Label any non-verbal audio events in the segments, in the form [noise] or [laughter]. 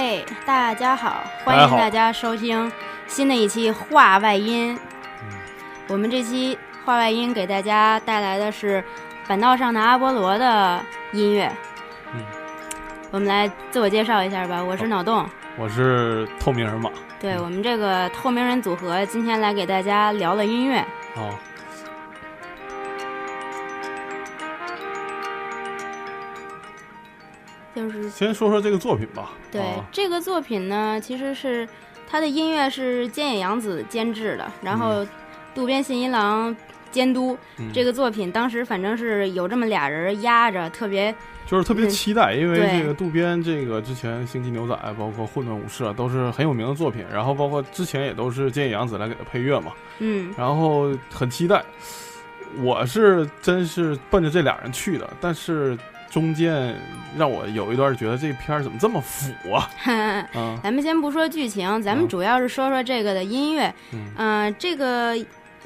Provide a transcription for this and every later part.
嘿，大家好，欢迎大家收听新的一期话外音。我们这期话外音给大家带来的是板道上的阿波罗的音乐。嗯，我们来自我介绍一下吧，我是脑洞，我是透明人马。对我们这个透明人组合，今天来给大家聊了音乐。哦。先说说这个作品吧。对这个作品呢，其实是他的音乐是菅野洋子监制的，然后渡边信一郎监督。这个作品当时反正是有这么俩人压着，特别就是特别期待，因为这个渡边这个之前《星际牛仔》包括《混沌武士》啊都是很有名的作品，然后包括之前也都是菅野洋子来给他配乐嘛。嗯，然后很期待。我是真是奔着这俩人去的，但是。中间让我有一段觉得这片儿怎么这么腐啊？[laughs] 嗯，咱们先不说剧情，咱们主要是说说这个的音乐。嗯，这个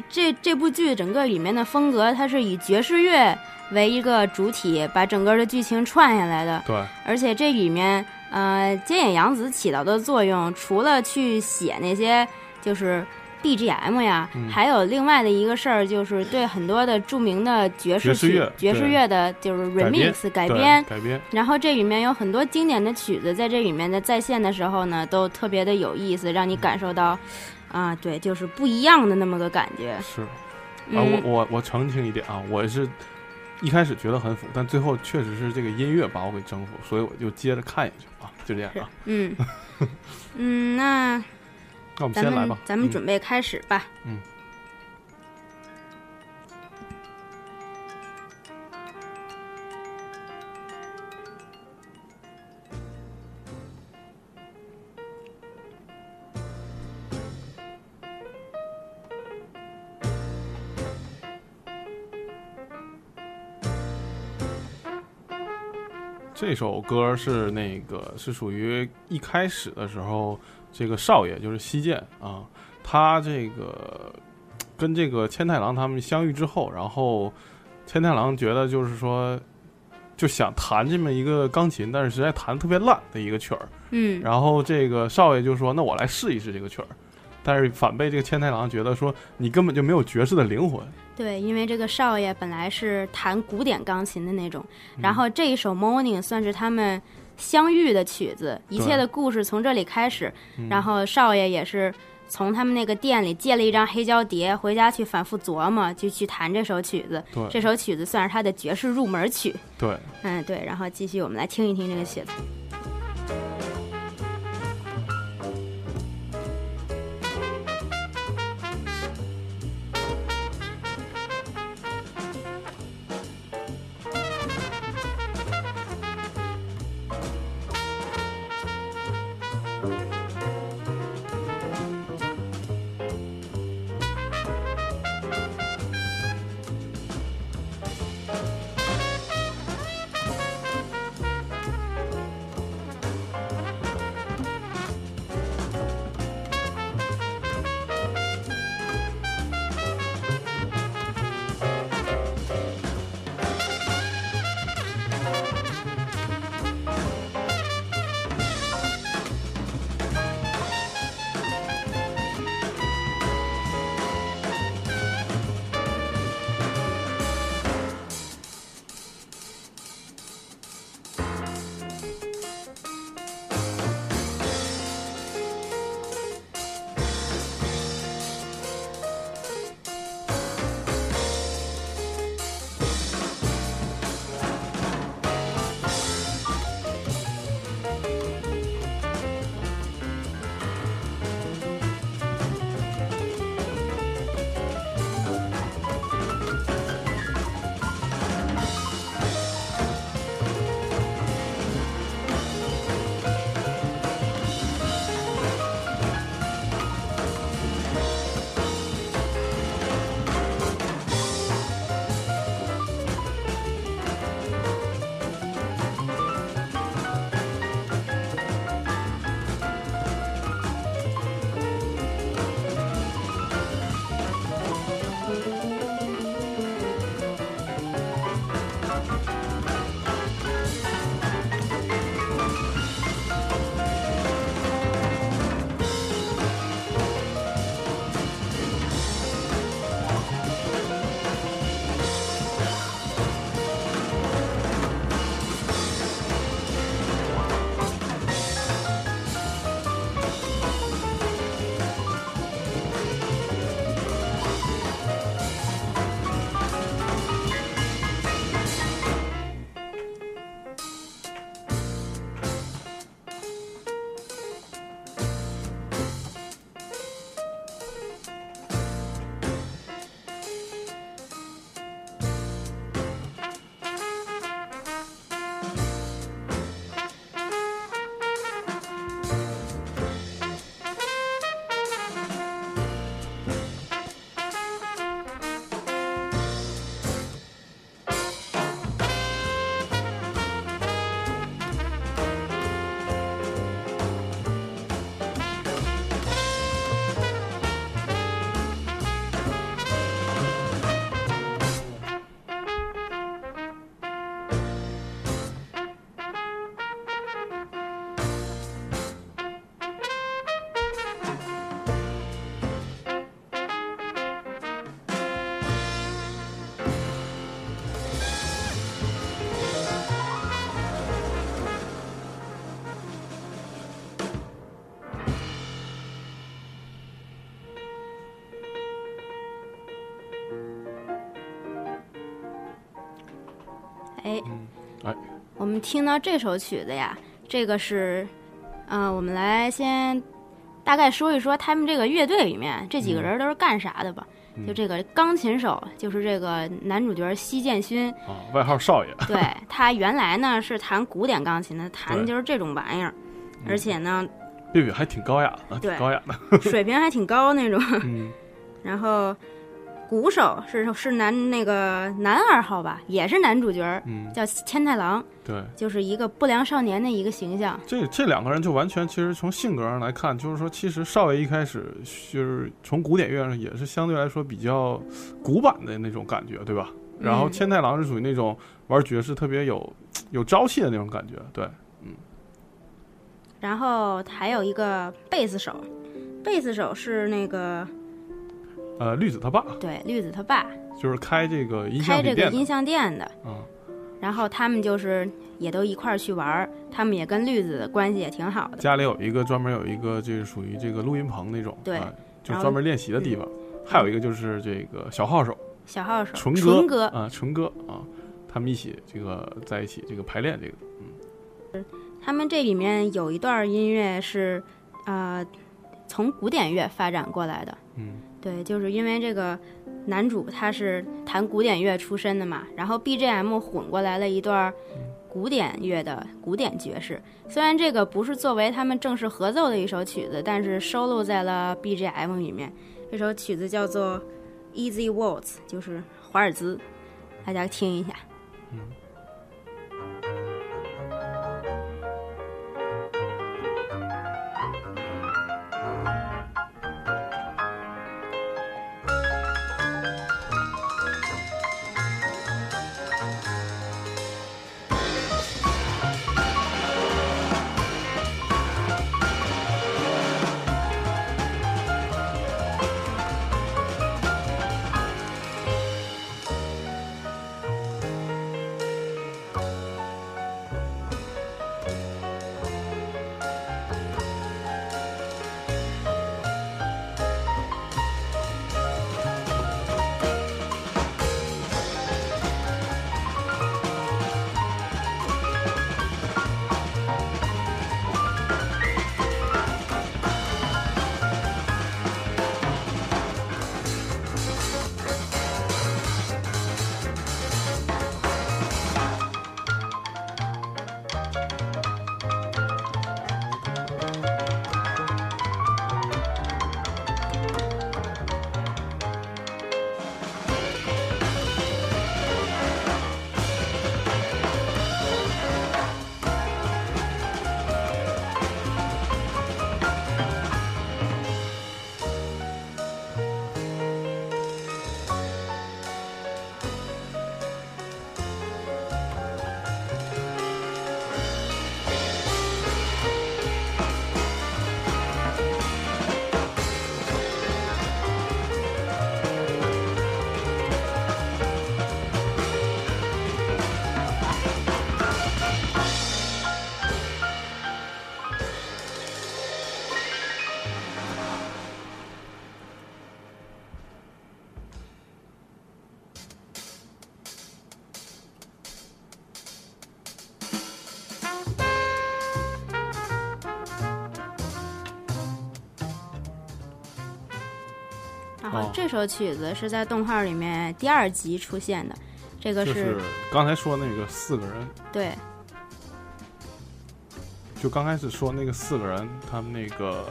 这这部剧整个里面的风格，它是以爵士乐为一个主体，把整个的剧情串下来的。对，而且这里面，呃，菅野洋子起到的作用，除了去写那些就是。BGM 呀，还有另外的一个事儿，就是对很多的著名的爵士曲、爵士乐的，就是 remix 改编。改编。然后这里面有很多经典的曲子，在这里面的再现的时候呢，都特别的有意思，让你感受到，啊，对，就是不一样的那么个感觉。是。啊，我我我澄清一点啊，我是一开始觉得很腐，但最后确实是这个音乐把我给征服，所以我就接着看下去啊，就这样啊。嗯。嗯，那。那我们先来吧，咱们准备开始吧。嗯。这首歌是那个是属于一开始的时候。这个少爷就是西剑啊，他这个跟这个千太郎他们相遇之后，然后千太郎觉得就是说就想弹这么一个钢琴，但是实在弹特别烂的一个曲儿，嗯，然后这个少爷就说：“那我来试一试这个曲儿。”但是反被这个千太郎觉得说：“你根本就没有爵士的灵魂。”对，因为这个少爷本来是弹古典钢琴的那种，然后这一首《Morning》算是他们。相遇的曲子，一切的故事从这里开始。然后少爷也是从他们那个店里借了一张黑胶碟，回家去反复琢磨，就去弹这首曲子。这首曲子算是他的爵士入门曲。对，嗯，对。然后继续，我们来听一听这个曲子。嗯，哎，我们听到这首曲子呀，这个是，嗯、我们来先大概说一说他们这个乐队里面这几个人都是干啥的吧。嗯。就这个钢琴手，就是这个男主角西建勋，啊，外号少爷，[laughs] 对他原来呢是弹古典钢琴的，弹的就是这种玩意儿，而且呢贝贝还挺高雅的，挺对高雅的，[laughs] 水平还挺高那种。嗯，[laughs] 然后鼓手是是男那个男二号吧，也是男主角，嗯，叫千太郎，对，就是一个不良少年的一个形象。这这两个人就完全，其实从性格上来看，就是说，其实少爷一开始就是从古典乐上也是相对来说比较古板的那种感觉，对吧？然后嗯千太郎是属于那种玩爵士特别有有朝气的那种感觉，对，嗯然后还有一个贝斯手，贝斯手是那个呃，绿子他爸。对绿子他爸。就是开这个音像开这个音像店的，啊，然后他们就是也都一块儿去玩儿，他们也跟绿子关系也挺好的。家里有一个专门有一个就是属于这个录音棚那种，对啊就专门练习的地方。还有一个就是这个小号手。小号手纯纯哥。啊，纯哥啊，他们一起这个在一起这个排练这个，嗯。他们这里面有一段音乐是，呃，从古典乐发展过来的。嗯对，就是因为这个男主他是弹古典乐出身的嘛，然后 BGM 混过来了一段古典乐的古典爵士。虽然这个不是作为他们正式合奏的一首曲子，但是收录在了 BGM 里面。这首曲子叫做《Easy Waltz》，就是华尔兹，大家听一下。嗯。这首曲子是在动画里面第二集出现的，这个就是刚才说那个四个人，对就刚开始说那个四个人，他们那个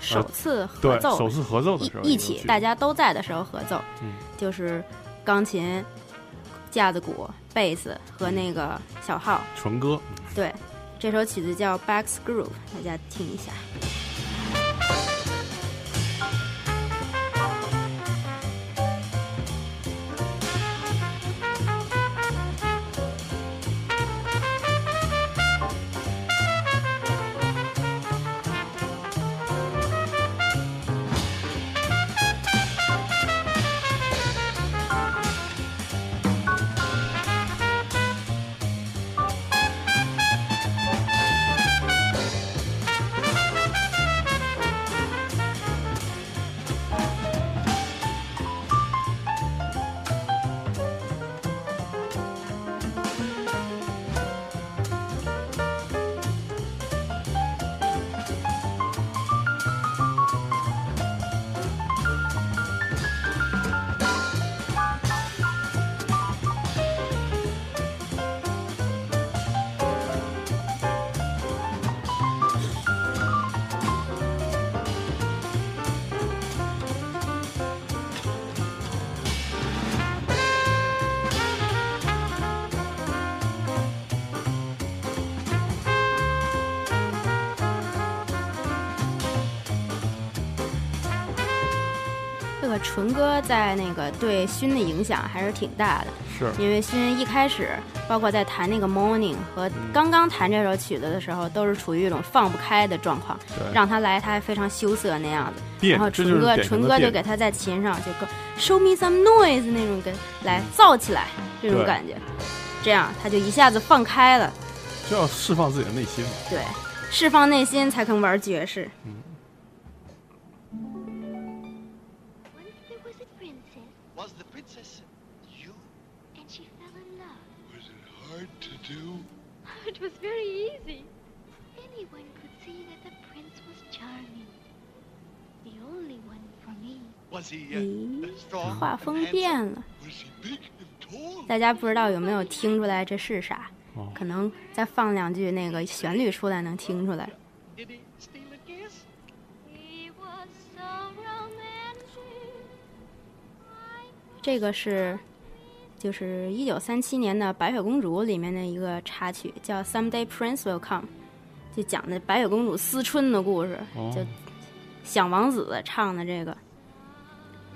首次合奏首次合奏的时候一一起，大家家都在的时候合奏，嗯就是钢琴、架子鼓、贝斯和那个小号。纯歌，对，这首曲子叫《Back's Groove》，大家听一下。个纯哥在那个对勋的影响还是挺大的，是。因为勋一开始，包括在弹那个 Morning 和刚刚弹这首曲子的时候，都是处于一种放不开的状况，对。让他来他还非常羞涩那样子，然后纯哥纯哥就给他在琴上就跟 Show me some noise 那种跟来造起来这种感觉，这样他就一下子放开了，就要释放自己的内心嘛。对，释放内心才肯玩爵士。Once was very easy. Anyone could see that the prince was charming. The only one for me. Was he 咦 uh, strong? 画风?变了?大家不知道有没有听出来这是啥？哦可能再放两句那个旋律出来能听出来。这个是就是一九三七年的《白雪公主》里面的一个插曲，叫《Someday Prince Will Come》，就讲的白雪公主思春的故事，哦就想王子唱的这个。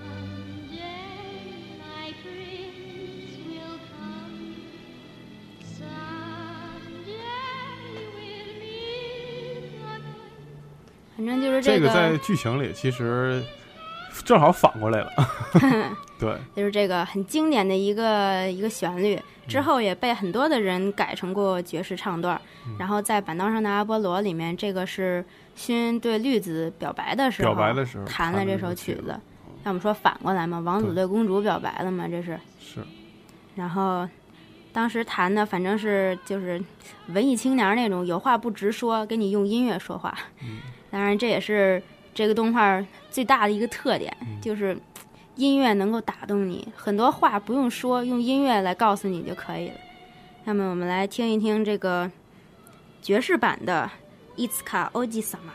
Someday my prince will come. Someday we'll meet again. 反正就是这个，在剧情里其实正好反过来了。[laughs] 对，就是这个很经典的一个一个旋律，嗯之后也被很多的人改成过爵士唱段儿。然后在板凳上的阿波罗里面，这个是勋对绿子表白的时候表白的时候弹了这首曲子。要么说反过来嘛，王子对对公主表白了嘛，这是。是然后当时弹的反正是就是文艺青年那种有话不直说，给你用音乐说话。当然这也是这个动画最大的一个特点，就是音乐能够打动你，很多话不用说，用音乐来告诉你就可以了。那么我们来听一听这个爵士版的《伊兹卡欧吉萨玛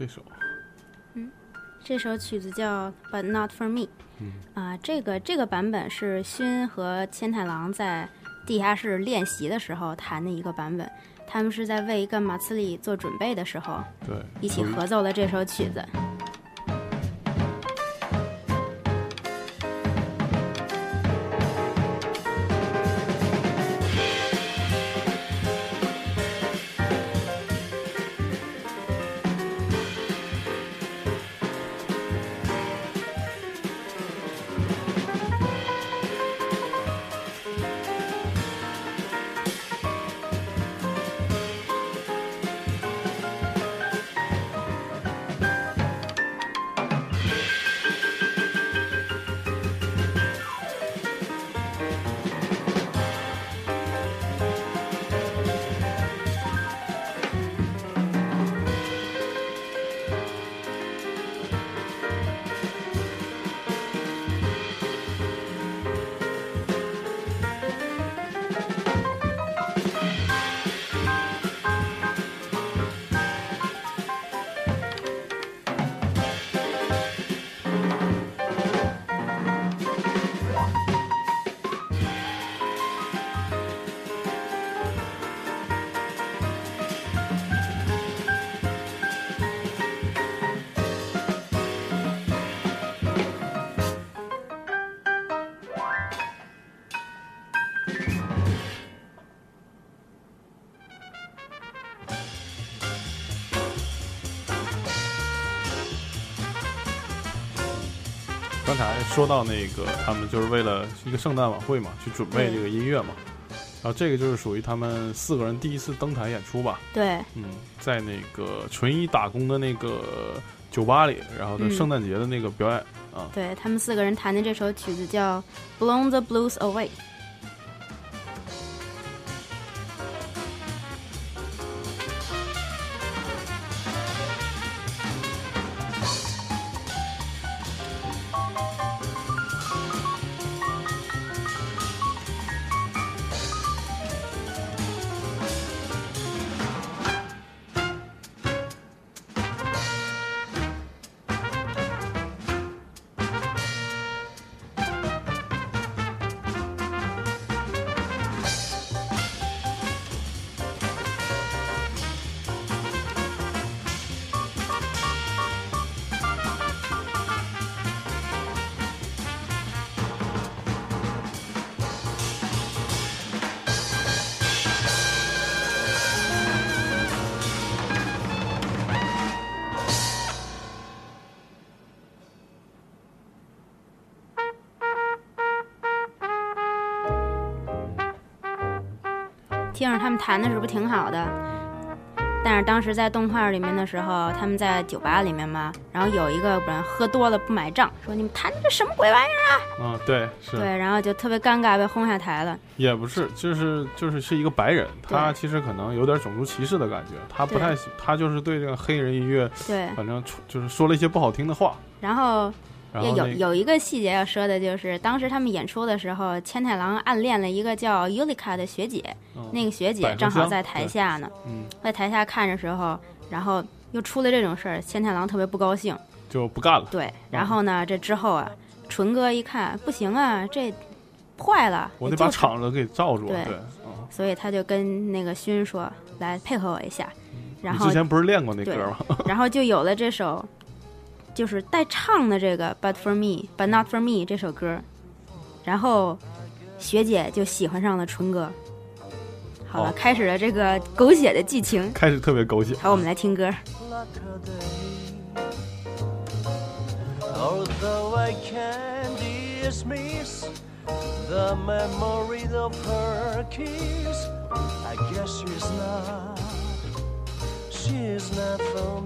这首嗯这首曲子叫《But Not for Me》。嗯啊、这个这个版本是勋和千太郎在地下室练习的时候弹的一个版本。他们是在为一个马刺里做准备的时候，对一起合奏了这首曲子。说到那个，他们就是为了一个圣诞晚会嘛，去准备这个音乐嘛。然后这个就是属于他们四个人第一次登台演出吧。对，嗯，在那个纯一打工的那个酒吧里，然后的嗯圣诞节的那个表演、啊，对他们四个人弹的这首曲子叫《Blown the Blues Away》。听着他们弹的是不是挺好的？但是当时在动画里面的时候，他们在酒吧里面嘛，然后有一个人喝多了不买账，说你们弹的这什么鬼玩意儿？啊，嗯对，是，对，然后就特别尴尬，被轰下台了。也不是，就是就是是一个白人，他其实可能有点种族歧视的感觉，他不太喜，他就是对这个黑人音乐，对，反正就是说了一些不好听的话，然后有然后那有一个细节要说的就是，当时他们演出的时候，千太郎暗恋了一个叫尤里卡的学姐，嗯那个学姐正好在台下呢，嗯在台下看着时候，然后又出了这种事儿，千太郎特别不高兴。就不干了，对，然后呢，这之后啊，纯哥一看不行啊，这坏了，我得把场子给罩住，对所以他就跟那个勋说：“来配合我一下。”然后之，前不是练过那歌吗？[laughs] 然后就有了这首，就是带唱的这个《But for Me, But Not for Me》这首歌。然后学姐就喜欢上了纯哥。好了，好开始了这个狗血的剧情。开始特别狗血，好，我们来听歌。Although I can dismiss the memory of her kiss, I guess she's not, she's not for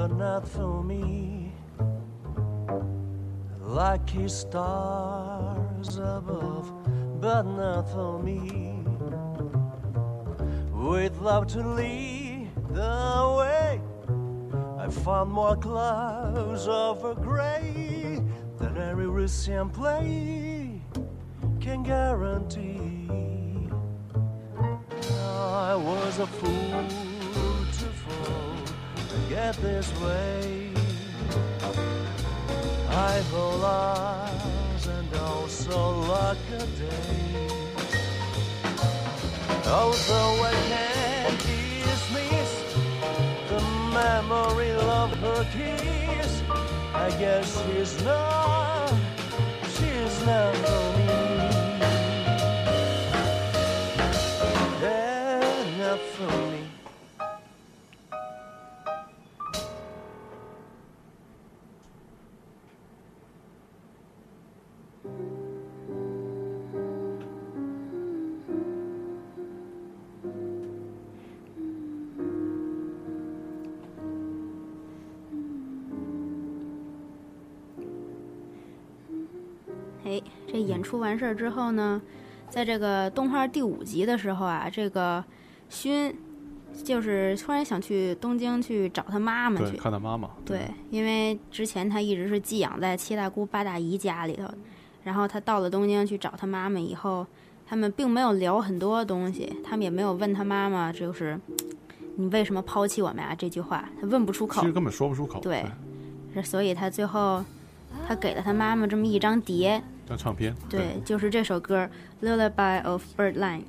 but not for me. Lucky stars above, but not for me. With love to lead the way, I found more clouds of a gray than every recent play can guarantee. I was a fool get this way. I hold eyes and also luck a day. Although I can't dismiss the memory of her kiss, I guess she's not, she's not for me. 演出完事儿之后呢，在这个动画第五集的时候啊，这个勋就是突然想去东京去找他妈妈，去。看他妈妈，对，因为之前他一直是寄养在七大姑八大姨家里头，然后他到了东京去找他妈妈以后，他们并没有聊很多东西，他们也没有问他妈妈就是你为什么抛弃我们呀、这句话，他问不出口其实。根本说不出口，对是所以他最后他给了他妈妈这么一张碟，张唱片，对，就是这首歌《Lullaby of Birdland》。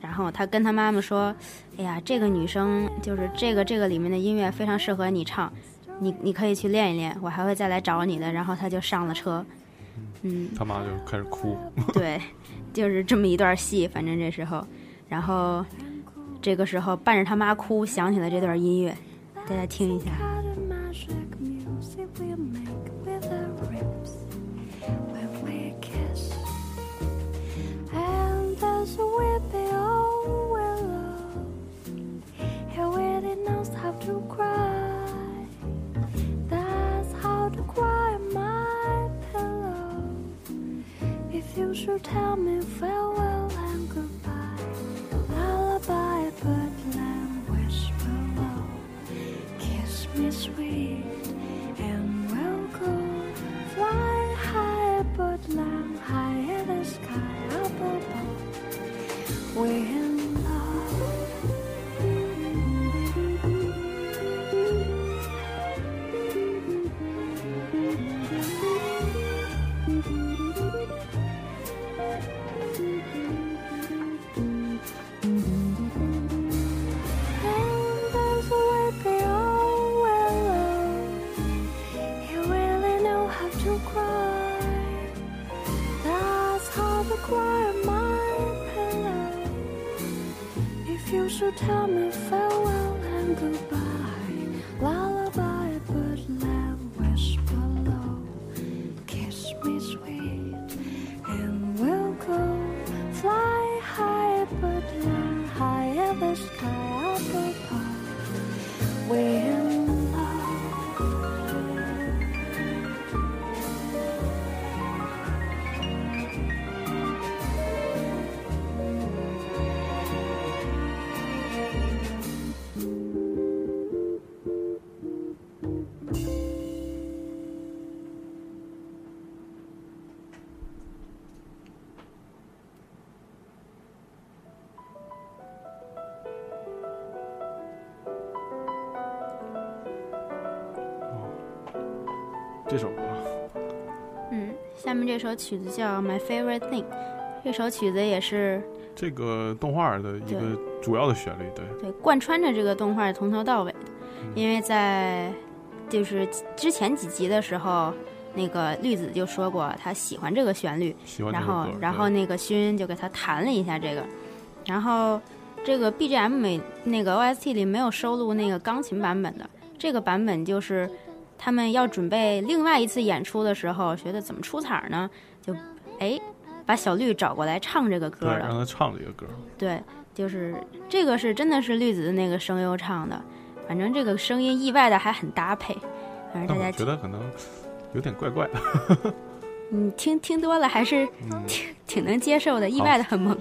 然后他跟他妈妈说：“哎呀，这个女生就是这个这个里面的音乐非常适合你唱，你你可以去练一练，我还会再来找你的。”然后他就上了车。嗯，他妈就开始哭，[laughs] 对，就是这么一段戏，反正这时候，然后这个时候伴着他妈哭，想起了这段音乐，大家听一下。Should tell me farewell and goodbye, lullaby, birdland, whisper low. Kiss me sweet and we'll go fly high, but land high in the sky above. We're tell me 这首曲子叫《My Favorite Thing》，这首曲子也是这个动画的一个主要的旋律，对，对贯穿着这个动画从头到尾的，因为在就是之前几集的时候，那个绿子就说过他喜欢这个旋律，喜欢这然后，然后那个勋就给他弹了一下这个，然后这个 BGM 每那个 OST 里没有收录那个钢琴版本的，这个版本就是他们要准备另外一次演出的时候，觉得怎么出彩儿呢？就哎把小绿找过来唱这个歌对，了让，他唱这个歌，对，就是这个是真的是绿子的那个声优唱的，反反正这个声音意外的还很搭配，反正大家觉得可能有点怪怪的。你 [laughs] 听听多了还是嗯，挺挺能接受的，意外的很萌。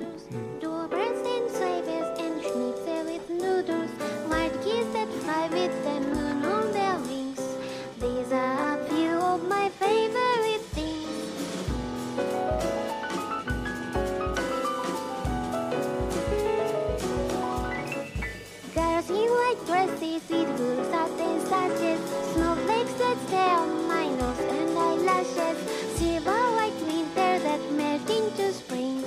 Favorite. Girls in white dresses with blue satin sashes, snowflakes that stay on my nose and eyelashes, silver white winter that into spring.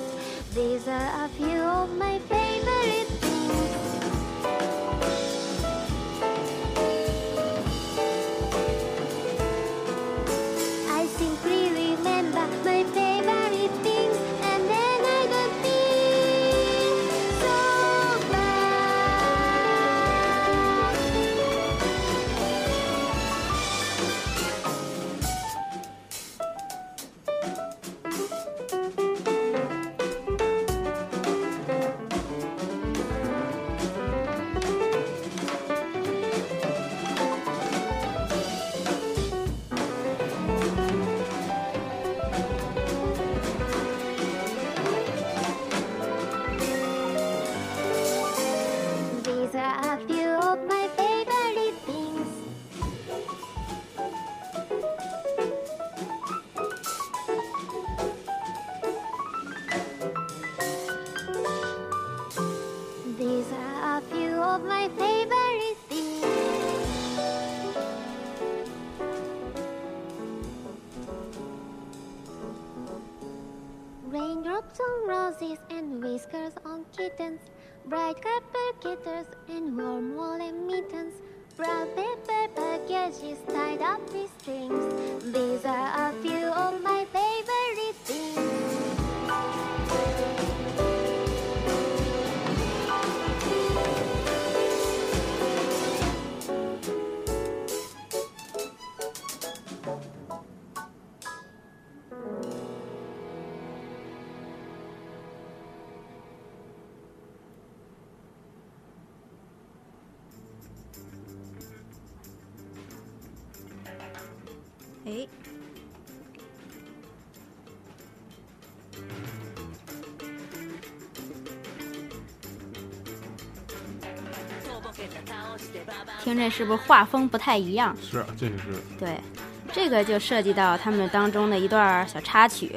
These are a few of my favorite of my favorite things. Raindrops on roses and whiskers on kittens, bright copper kittens and warm woolen mittens, brown paper packages tied up with strings. These are a few of my favorite 是不是画风不太一样？是，这个是对，这个就涉及到他们当中的一段小插曲。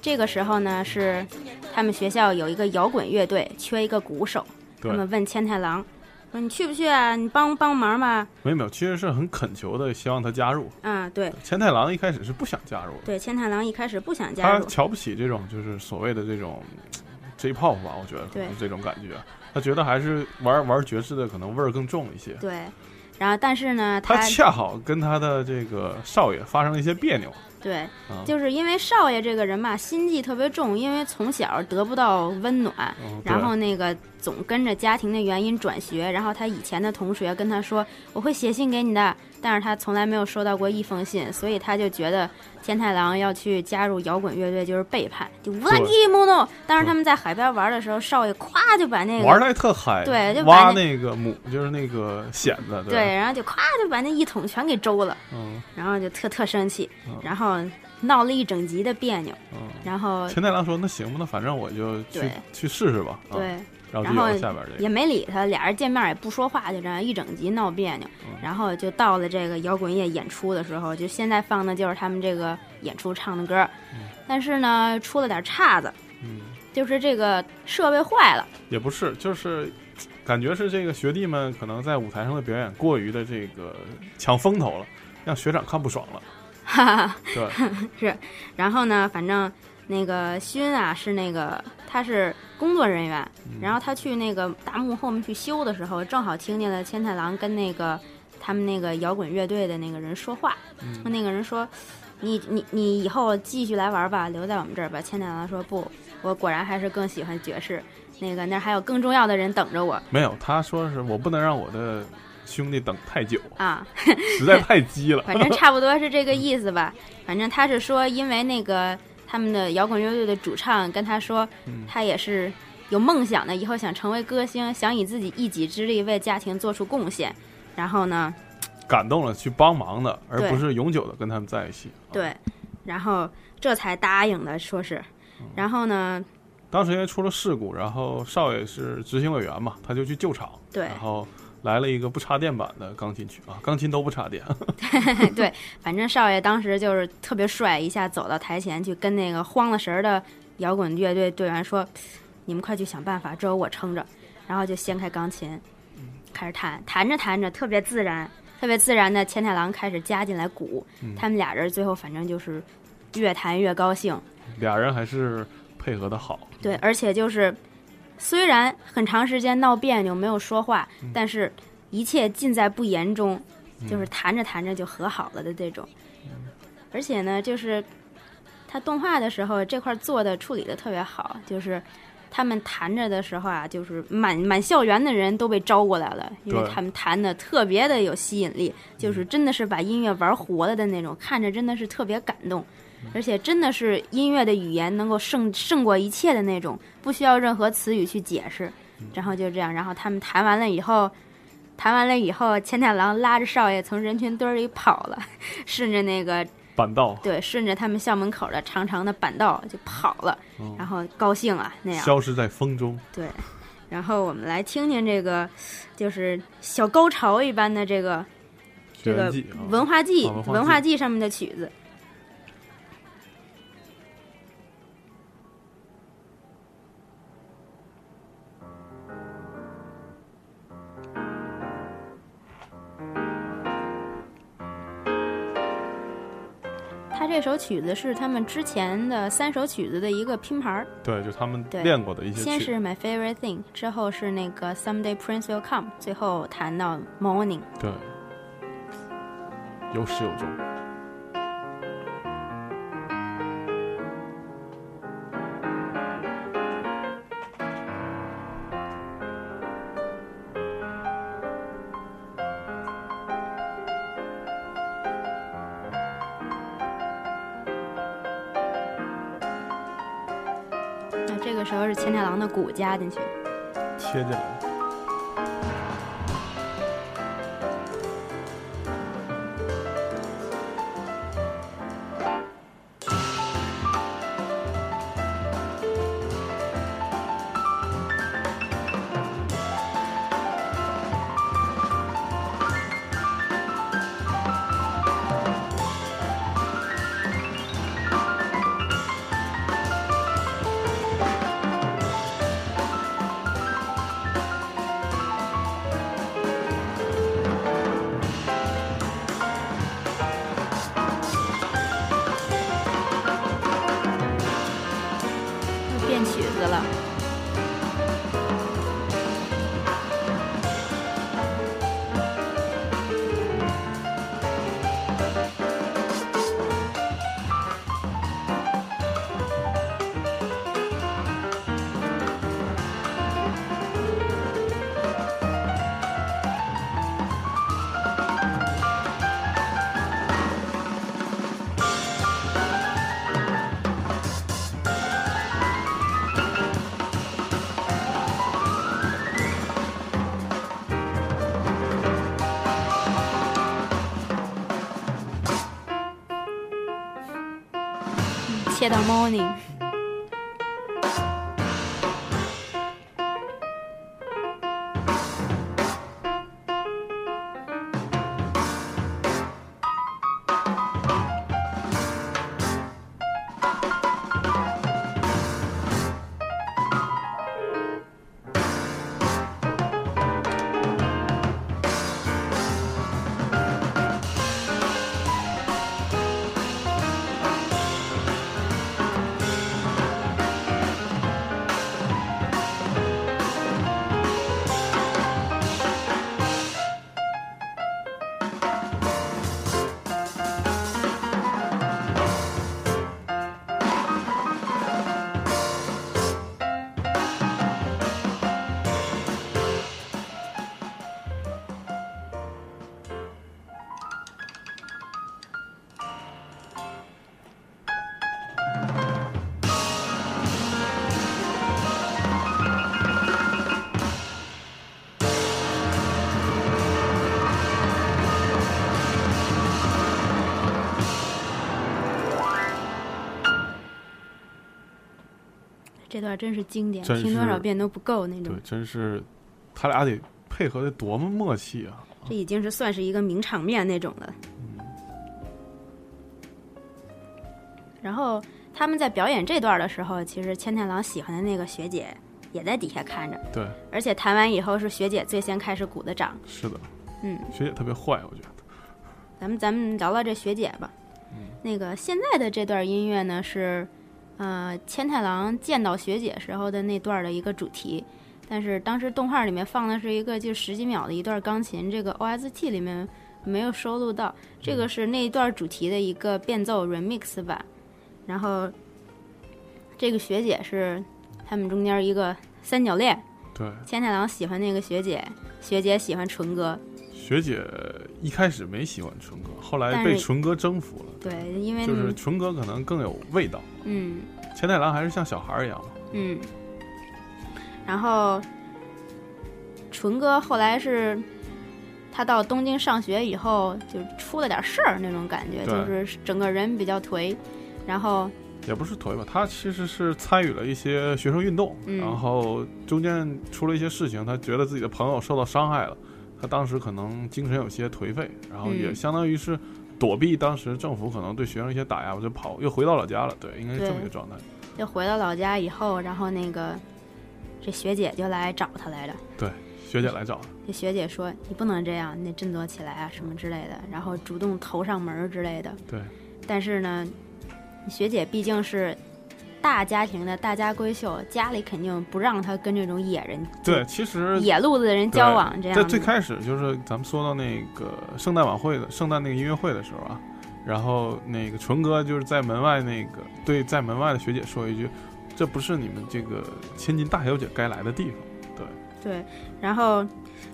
这个时候呢，是他们学校有一个摇滚乐队，缺一个鼓手。他对们问千太郎说：“你去不去啊？你帮帮忙吧没有没有，其实是很恳求的，希望他加入。？”啊，对千太郎一开始是不想加入的，对，千太郎一开始不想加入，他瞧不起这种就是所谓的这种 J-pop 吧，我觉得可能对是这种感觉。他觉得还是玩玩爵士的可能味儿更重一些。对。然后，但是呢，他恰好跟他的这个少爷发生了一些别扭，对，啊。就是因为少爷这个人吧，心计特别重，因为从小得不到温暖，嗯然后那个总跟着家庭的原因转学，然后他以前的同学跟他说我会写信给你的，但是他从来没有收到过一封信，所以他就觉得天太郎要去加入摇滚乐队就是背叛，就无拉基莫诺。当时他们在海边玩的时候，少爷咵就把那个玩的还特嗨，对就把挖那那个母就是那个蚬子，对，，然后就咵就把那一桶全给周了，嗯。然后就特特生气嗯，然后闹了一整集的别扭，嗯。然后千太郎说：“那行吧，那反正我就去去试试吧。”啊，对。然后下边这也，没理他，俩人见面也不说话，就这样一整集闹别扭。嗯然后就到了这个摇滚乐演出的时候，就现在放的就是他们这个演出唱的歌，但是呢出了点岔子，嗯，就是这个设备坏了，也不是，就是感觉是这个学弟们可能在舞台上的表演过于的这个抢风头了，让学长看不爽了。哈哈。对，是，然后呢，反正那个勋啊是那个他是工作人员，嗯然后他去那个大幕后面去修的时候，正好听见了千太郎跟那个他们那个摇滚乐队的那个人说话，那个人说。你你你以后继续来玩吧，留在我们这儿吧。千太郎说不，我果然还是更喜欢爵士。那个那儿还有更重要的人等着我没有，他说是我不能让我的兄弟等太久，啊。[laughs] 实在太急了。[laughs] 反正差不多是这个意思吧。反正他是说，因为那个他们的摇滚乐队的主唱跟他说，嗯他也是有梦想的，以后想成为歌星，想以自己一己之力为家庭做出贡献。然后呢，感动了去帮忙的，而不是永久的跟他们在一起。啊，对，然后这才答应的，说是，嗯然后呢，当时因为出了事故，然后少爷是执行委员嘛，他就去救场，对然后来了一个不插电版的钢琴曲啊，钢琴都不插电，[laughs] 对，反正少爷当时就是特别帅，一下走到台前去跟那个慌了神儿的摇滚乐队队员说：“你们快去想办法，只有我撑着。”然后就掀开钢琴，开始弹，弹着弹着特别自然，特别自然的千太郎开始加进来鼓，他们俩人最后反正就是越弹越高兴，俩人还是配合的好。对，而且就是虽然很长时间闹别扭没有说话，但是一切尽在不言中，就是谈着谈着就和好了的这种。而且呢，就是他动画的时候这块做的处理的特别好，就是他们谈着的时候啊，就是满满校园的人都被招过来了，因为他们谈的特别的有吸引力，就是真的是把音乐玩活了的那种，看着真的是特别感动。而且真的是音乐的语言能够胜胜过一切的那种，不需要任何词语去解释。然后就这样，然后他们弹完了以后，弹完了以后，千太郎拉着少爷从人群堆儿里跑了，[laughs] 顺着那个板道。对，顺着他们校门口的长长的板道就跑了，嗯然后高兴啊那样。消失在风中，对，然后我们来听听这个，就是小高潮一般的这个这个文化季啊文化季上面的曲子。他这首曲子是他们之前的三首曲子的一个拼盘儿，对，就他们练过的一些先是 My Favorite Thing，之后是那个 Someday Prince Will Come，最后谈到 Morning。对，有始有终。狼的骨加进去，贴进来。切到 Morning。这段真是经典，听多少遍都不够那种对，。真是他俩得配合的多么默契啊！这已经是算是一个名场面那种了。嗯然后他们在表演这段的时候，其实千太郎喜欢的那个学姐也在底下看着，对，而且弹完以后是学姐最先开始鼓的掌。是的，嗯，学姐特别坏，我觉得。咱们咱们聊聊这学姐吧。那个现在的这段音乐呢是，呃，千太郎见到学姐时候的那段的一个主题，但是当时动画里面放的是一个就十几秒的一段钢琴，这个 OST 里面没有收录到，这个是那一段主题的一个变奏 remix 版，然后这个学姐是他们中间一个三角恋，对，千太郎喜欢那个学姐，学姐喜欢纯哥，学姐一开始没喜欢纯哥，后来被纯哥征服了。对，因为就是纯哥可能更有味道，嗯。千太郎还是像小孩儿一样嘛。嗯，然后纯哥后来是他到东京上学以后，就出了点事儿那种感觉，就是整个人比较颓，然后也不是颓吧，他其实是参与了一些学生运动，嗯然后中间出了一些事情，他觉得自己的朋友受到伤害了，他当时可能精神有些颓废，然后也嗯相当于是躲避当时政府可能对学生一些打压，我就跑又回到老家了，对，应该是这么一个状态。就回到老家以后，然后那个这学姐就来找他来着。对，学姐来找他，这学姐说：“你不能这样，你得振作起来啊，什么之类的。”然后主动投上门儿之类的。对，但是呢，学姐毕竟是大家庭的大家闺秀，家里肯定不让她跟这种野人、对，其实野路子的人交往这样的。在最开始就是咱们说到那个圣诞晚会的圣诞那个音乐会的时候啊，然后那个纯哥就是在门外那个对在门外的学姐说一句：“这不是你们这个千金大小姐该来的地方。对，然后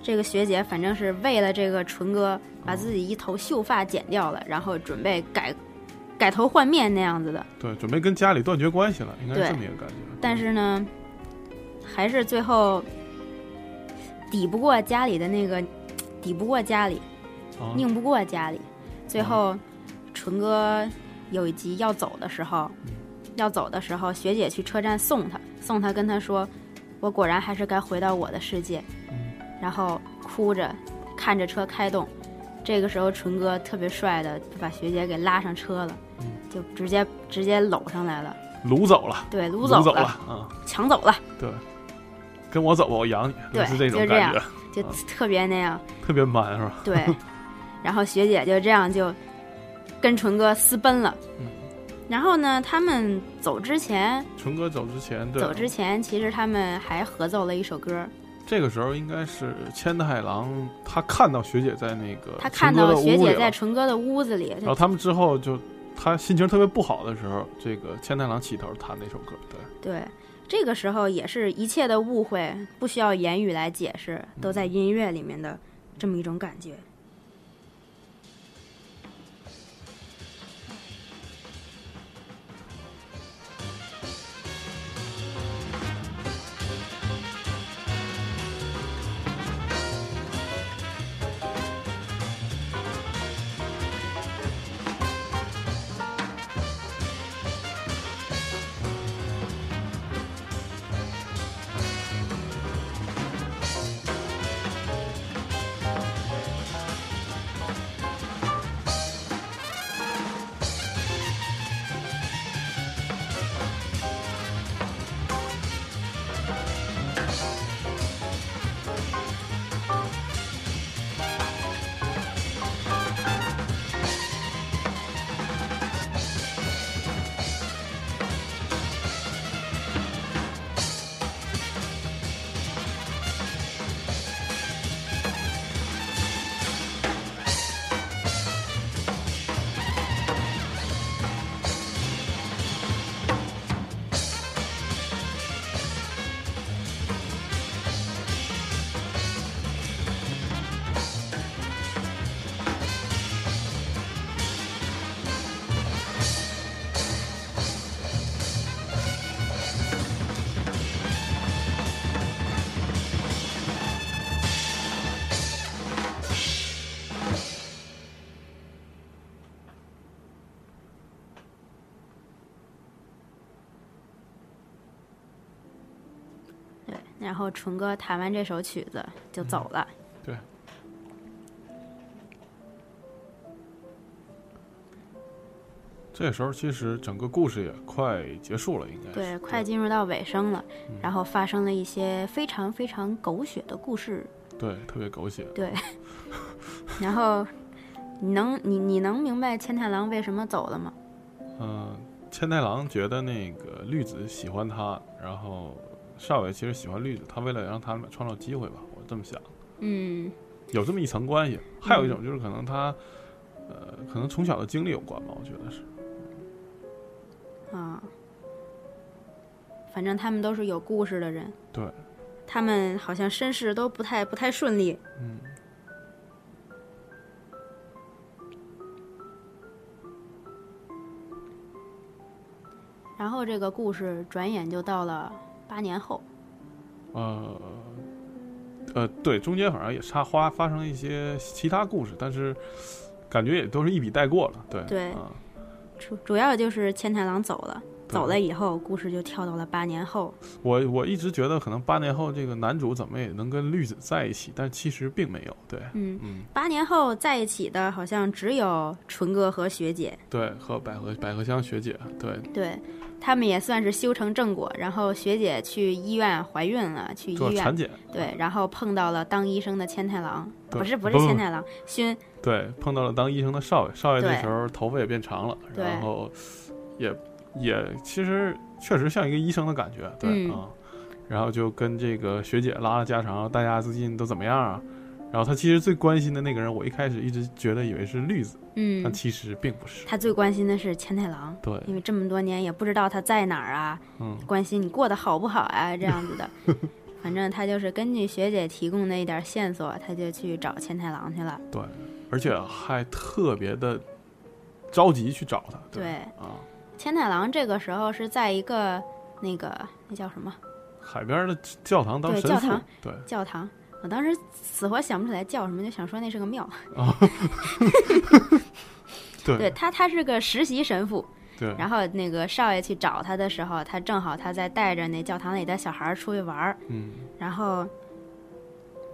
这个学姐反正是为了这个纯哥，把自己一头秀发剪掉了，然后准备改改头换面那样子的。”对，准备跟家里断绝关系了，应该是这么一个感觉。但是呢，还是最后抵不过家里的那个，抵不过家里，啊，拧不过家里。最后，纯哥有一集要走的时候，要走的时候，学姐去车站送他，送他跟他说：“我果然还是该回到我的世界。”然后哭着看着车开动。这个时候，纯哥特别帅的就把学姐给拉上车了，就直接直接搂上来了，掳走了，对，掳掳走走了啊！抢走了，对，跟我走吧，我养你，对是这种就这样感觉，就特别那样。特别 man 是吧？对，[laughs] 然后学姐就这样就跟纯哥私奔了。嗯然后呢，他们走之前，纯哥走之前，对，走之前，其实他们还合奏了一首歌。这个时候应该是千太郎，他看到学姐在那个他看到学姐在的屋里了纯哥的屋子里，然后他们之后就他心情特别不好的时候，这个千太郎起头弹那首歌，对，对，这个时候也是一切的误会不需要言语来解释，都在音乐里面的这么一种感觉。然后纯哥弹完这首曲子就走了。对。这时候其实整个故事也快结束了，应该是对，快进入到尾声了，嗯然后发生了一些非常非常狗血的故事。对，特别狗血。对，[laughs] 然后你能你你能明白千太郎为什么走了吗？嗯，千太郎觉得那个绿子喜欢他，然后少爷其实喜欢绿子，他为了让他们创造机会吧，我这么想，嗯有这么一层关系。还有一种就是可能他，呃，可能从小的经历有关吧，我觉得是。啊，反正他们都是有故事的人，对，他们好像身世都不太不太顺利。嗯，然后这个故事转眼就到了八年后。呃，呃，对，中间好像也插花发生了一些其他故事，但是感觉也都是一笔带过了。对，对啊，主主要就是千太郎走了，走了以后，故事就跳到了八年后。我我一直觉得可能八年后这个男主怎么也能跟绿子在一起，但其实并没有。对，嗯，嗯，八年后在一起的好像只有纯哥和学姐，对，和百合百合香学姐，对，对他们也算是修成正果。然后学姐去医院怀孕了，去医院。做产检，对，然后碰到了当医生的千太郎，不是不是千太郎，勋。对，碰到了当医生的少爷，少爷那时候头发也变长了，然后也也其实确实像一个医生的感觉，对、嗯。啊，然后就跟这个学姐拉了家常，大家最近都怎么样啊？然后他其实最关心的那个人，我一开始一直觉得以为是绿子，嗯但，其实并不是。他最关心的是千太郎，对，因为这么多年也不知道他在哪儿啊，嗯，关心你过得好不好啊，这样子的。反正他就是根据学姐提供的一点线索，他就去找千太郎去了。对，而且还特别的着急去找他。对啊，千太郎这个时候是在一个那个那叫什么海边的教堂当神父对教堂，对教堂，我当时死活想不起来叫什么，就想说那是个庙。[laughs] 对对他，他是个实习神父。对然后那个少爷去找他的时候，他正好他在带着那教堂里的小孩儿出去玩儿。嗯，然后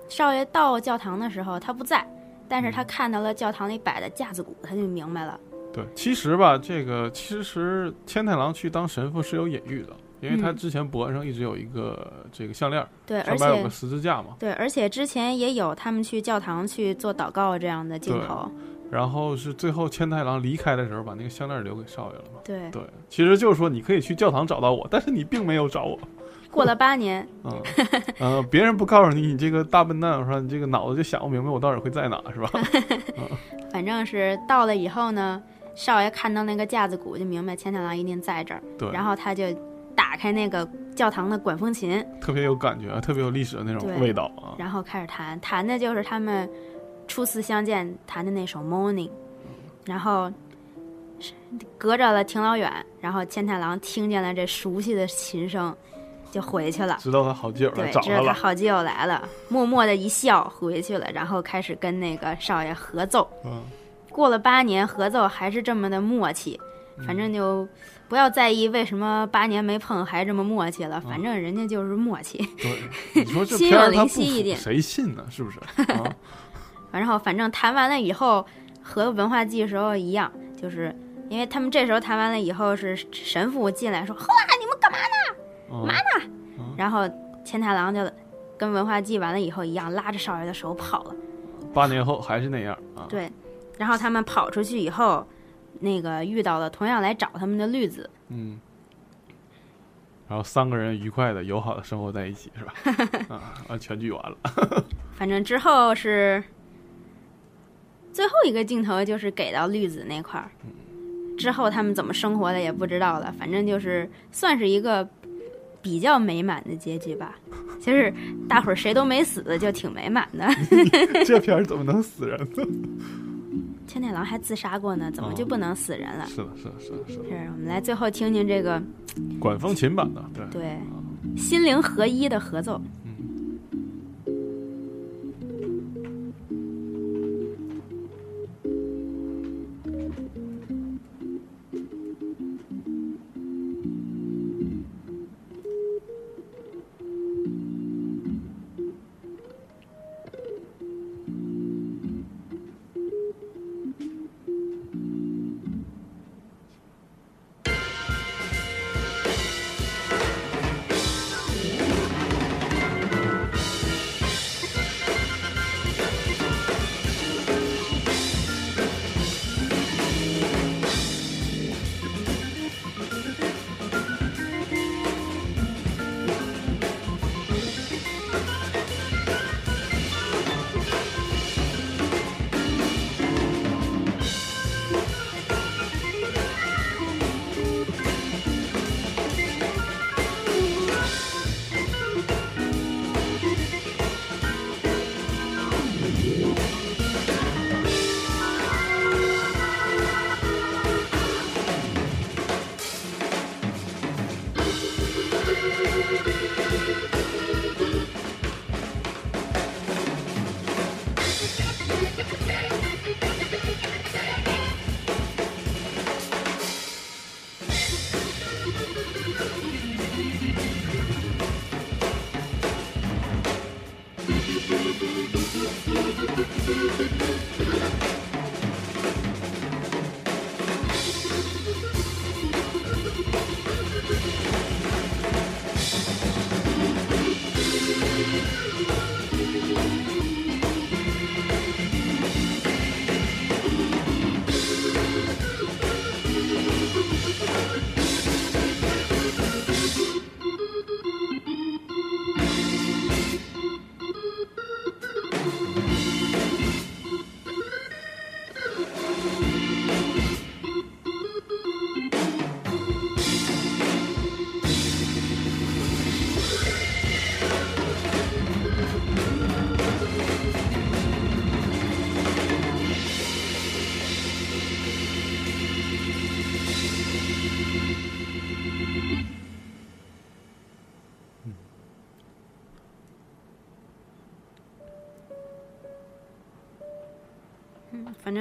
少爷到教堂的时候，他不在，但是他看到了教堂里摆的架子鼓，他就明白了。对，其实吧，这个其实千太郎去当神父是有隐喻的，因为他嗯之前脖子上一直有一个这个项链，对，而且上面有个十字架嘛。对，而且之前也有他们去教堂去做祷告这样的镜头。然后是最后千太郎离开的时候，把那个项链留给少爷了嘛。对，对，其实就是说你可以去教堂找到我，但是你并没有找我。[laughs] 过了八年，嗯，呃，别人不告诉你，你这个大笨蛋，我说你这个脑子就想不明白我到底会在哪，是吧？[laughs] 反正是到了以后呢，少爷看到那个架子鼓，就明白千太郎一定在这儿。对，然后他就打开那个教堂的管风琴，特别有感觉，特别有历史的那种味道啊。然后开始弹，弹的就是他们初次相见弹的那首《Morning》，然后是隔着了挺老远，然后千太郎听见了这熟悉的琴声，就回去了。知道他好基友来对，找他了，知道他好基友来了，默默的一笑回去了，然后开始跟那个少爷合奏。嗯，过了八年，合奏还是这么的默契，嗯反正就不要在意为什么八年没碰还这么默契了，反正人家就是默契。对，你说这心有灵犀一点谁信呢？是不是？啊，[laughs] 然后反正谈完了以后，和文化祭时候一样，就是因为他们这时候谈完了以后，是神父进来说：“后来你们干嘛呢？嘛呢？”然后千太郎就跟文化祭完了以后一样，拉着少爷的手跑了。八年后还是那样啊。对，然后他们跑出去以后，那个遇到了同样来找他们的绿子。嗯，然后三个人愉快的、友好的生活在一起，是吧？[laughs] 啊，完全剧完了。[laughs] 反正之后是最后一个镜头，就是给到绿子那块儿。之后他们怎么生活的也不知道了，反正就是算是一个比较美满的结局吧。其实大伙儿谁都没死，就挺美满的。[laughs] 这片儿怎么能死人呢？千太郎还自杀过呢，怎么就不能死人了？是的，是的，是的，是的。是我们来最后听听这个管风琴版的，对。对心灵合一的合奏。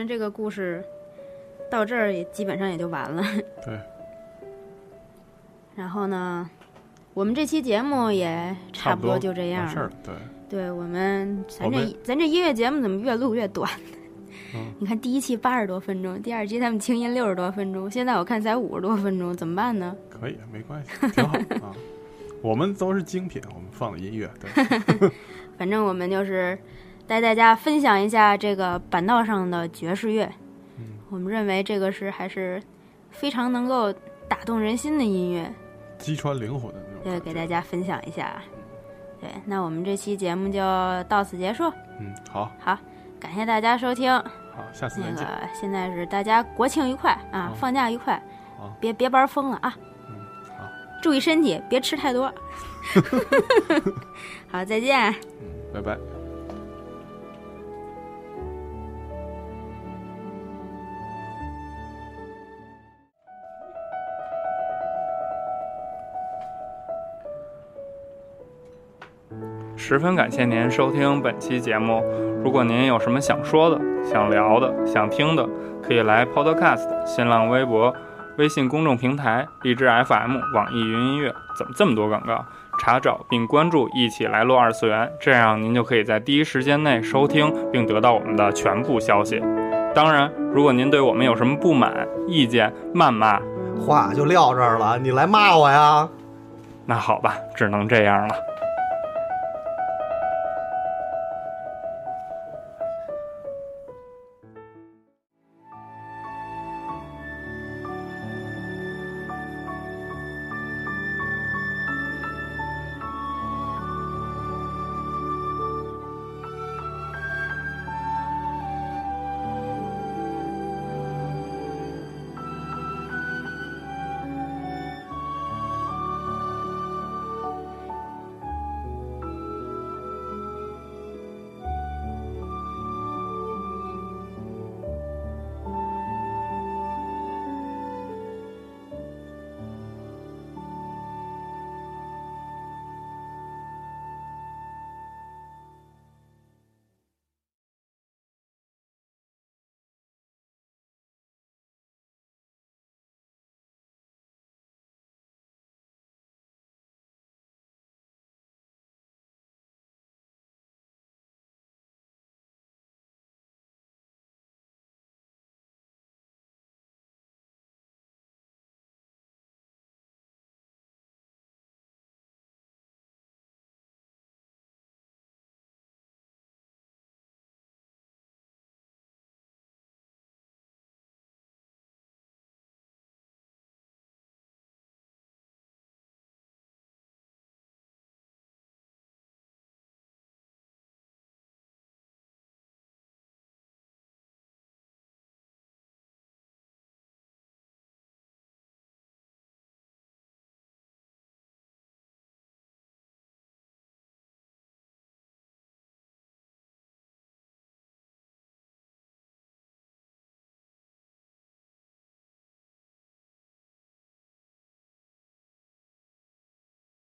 这个故事到这儿也基本上也就完了。对，[laughs] 然后呢，我们这期节目也差不不多就这样完事儿。对，对我们，咱这咱这音乐节目怎么越录越短？嗯你看第一期八十多分钟，第二期他们清音六十多分钟，现在我看才五十多分钟，怎么办呢？可以，没关系，挺好啊。[laughs] 我们都是精品，我们放的音乐，对，[laughs] 反正我们就是带大家分享一下这个板道上的爵士乐。嗯我们认为这个是还是非常能够打动人心的音乐，击穿灵魂的那种对，给大家分享一下。对，那我们这期节目就到此结束。嗯，好，好，感谢大家收听。好，下次那个。现在是大家国庆愉快啊，好放假愉快好，别别玩疯了啊，嗯，好，注意身体，别吃太多。[laughs] [laughs] 好，再见。嗯，拜拜。十分感谢您收听本期节目。如果您有什么想说的、想聊的、想听的，可以来 Podcast、新浪微博、微信公众平台、荔枝 FM、网易云音乐，怎么这么多广告？查找并关注“一起来录二次元”，这样您就可以在第一时间内收听并得到我们的全部消息。当然，如果您对我们有什么不满、意见、谩骂，话就撂这儿了，你来骂我呀？那好吧，只能这样了。